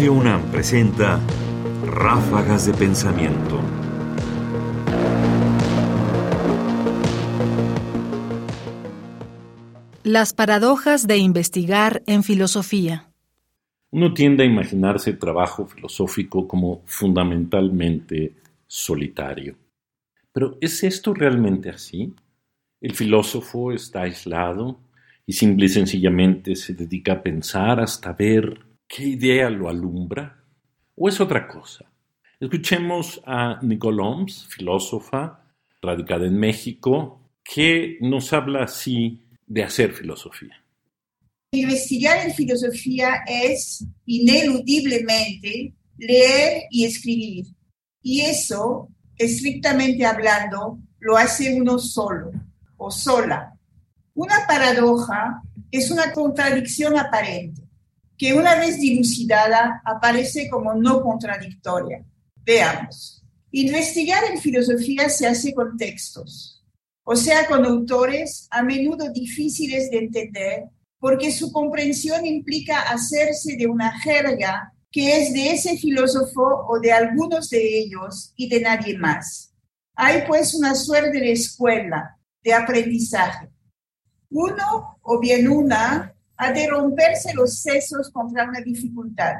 Radio UNAM presenta Ráfagas de Pensamiento. Las paradojas de investigar en filosofía. Uno tiende a imaginarse el trabajo filosófico como fundamentalmente solitario. Pero ¿es esto realmente así? ¿El filósofo está aislado y simple y sencillamente se dedica a pensar hasta ver qué idea lo alumbra? ¿O es otra cosa? Escuchemos a Nicole Holmes, filósofa radicada en México, que nos habla así de hacer filosofía. Investigar en filosofía es ineludiblemente leer y escribir. Y eso, estrictamente hablando, lo hace uno solo o sola. Una paradoja es una contradicción aparente, que una vez dilucidada aparece como no contradictoria. Veamos. Investigar en filosofía se hace con textos, o sea, con autores a menudo difíciles de entender porque su comprensión implica hacerse de una jerga que es de ese filósofo o de algunos de ellos y de nadie más. Hay pues una suerte de escuela, de aprendizaje. Uno o bien una ha de romperse los sesos contra una dificultad,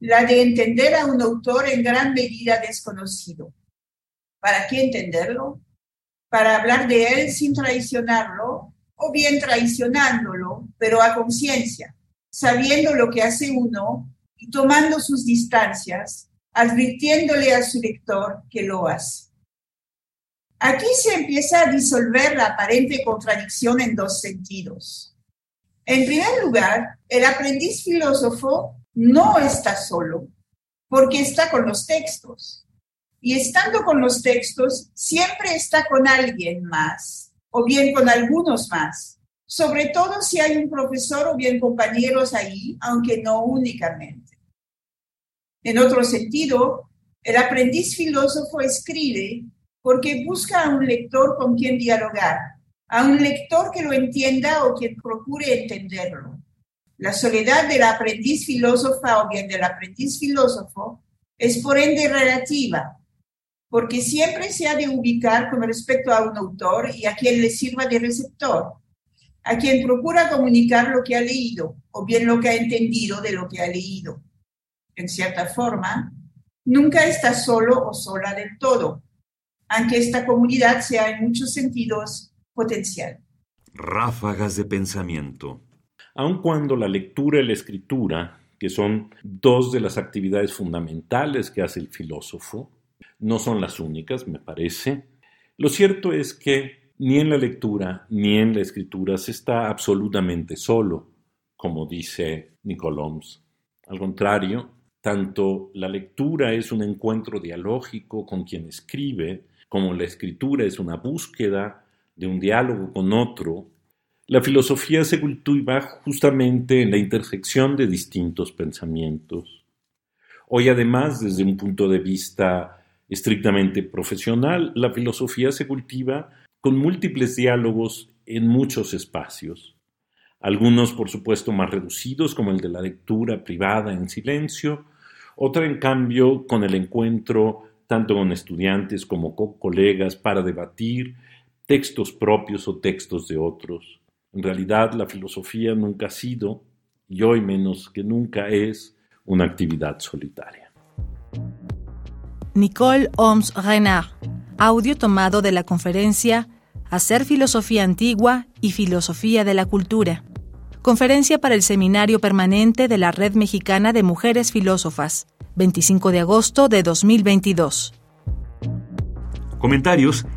la de entender a un autor en gran medida desconocido. ¿Para qué entenderlo? Para hablar de él sin traicionarlo o bien traicionándolo, pero a conciencia, sabiendo lo que hace uno y tomando sus distancias, advirtiéndole a su lector que lo hace. Aquí se empieza a disolver la aparente contradicción en dos sentidos. En primer lugar, el aprendiz filósofo no está solo, porque está con los textos. Y estando con los textos, siempre está con alguien más, o bien con algunos más, sobre todo si hay un profesor o bien compañeros ahí, aunque no únicamente. En otro sentido, el aprendiz filósofo escribe porque busca a un lector con quien dialogar, a un lector que lo entienda o quien procure entenderlo. La soledad del aprendiz filósofa o bien del aprendiz filósofo es por ende relativa, porque siempre se ha de ubicar con respecto a un autor y a quien le sirva de receptor, a quien procura comunicar lo que ha leído o bien lo que ha entendido de lo que ha leído. En cierta forma, nunca está solo o sola del todo, aunque esta comunidad sea en muchos sentidos potencial. Ráfagas de pensamiento. Aun cuando la lectura y la escritura, que son dos de las actividades fundamentales que hace el filósofo, no son las únicas, me parece. Lo cierto es que ni en la lectura ni en la escritura se está absolutamente solo, como dice Holmes. Al contrario, tanto la lectura es un encuentro dialógico con quien escribe, como la escritura es una búsqueda de un diálogo con otro, la filosofía se cultiva justamente en la intersección de distintos pensamientos. Hoy además, desde un punto de vista estrictamente profesional, la filosofía se cultiva con múltiples diálogos en muchos espacios, algunos por supuesto más reducidos como el de la lectura privada en silencio, otra en cambio con el encuentro tanto con estudiantes como con colegas para debatir textos propios o textos de otros. En realidad la filosofía nunca ha sido, y hoy menos que nunca es, una actividad solitaria. Nicole Oms Renard, audio tomado de la conferencia Hacer Filosofía Antigua y Filosofía de la Cultura. Conferencia para el Seminario Permanente de la Red Mexicana de Mujeres Filósofas, 25 de agosto de 2022. Comentarios: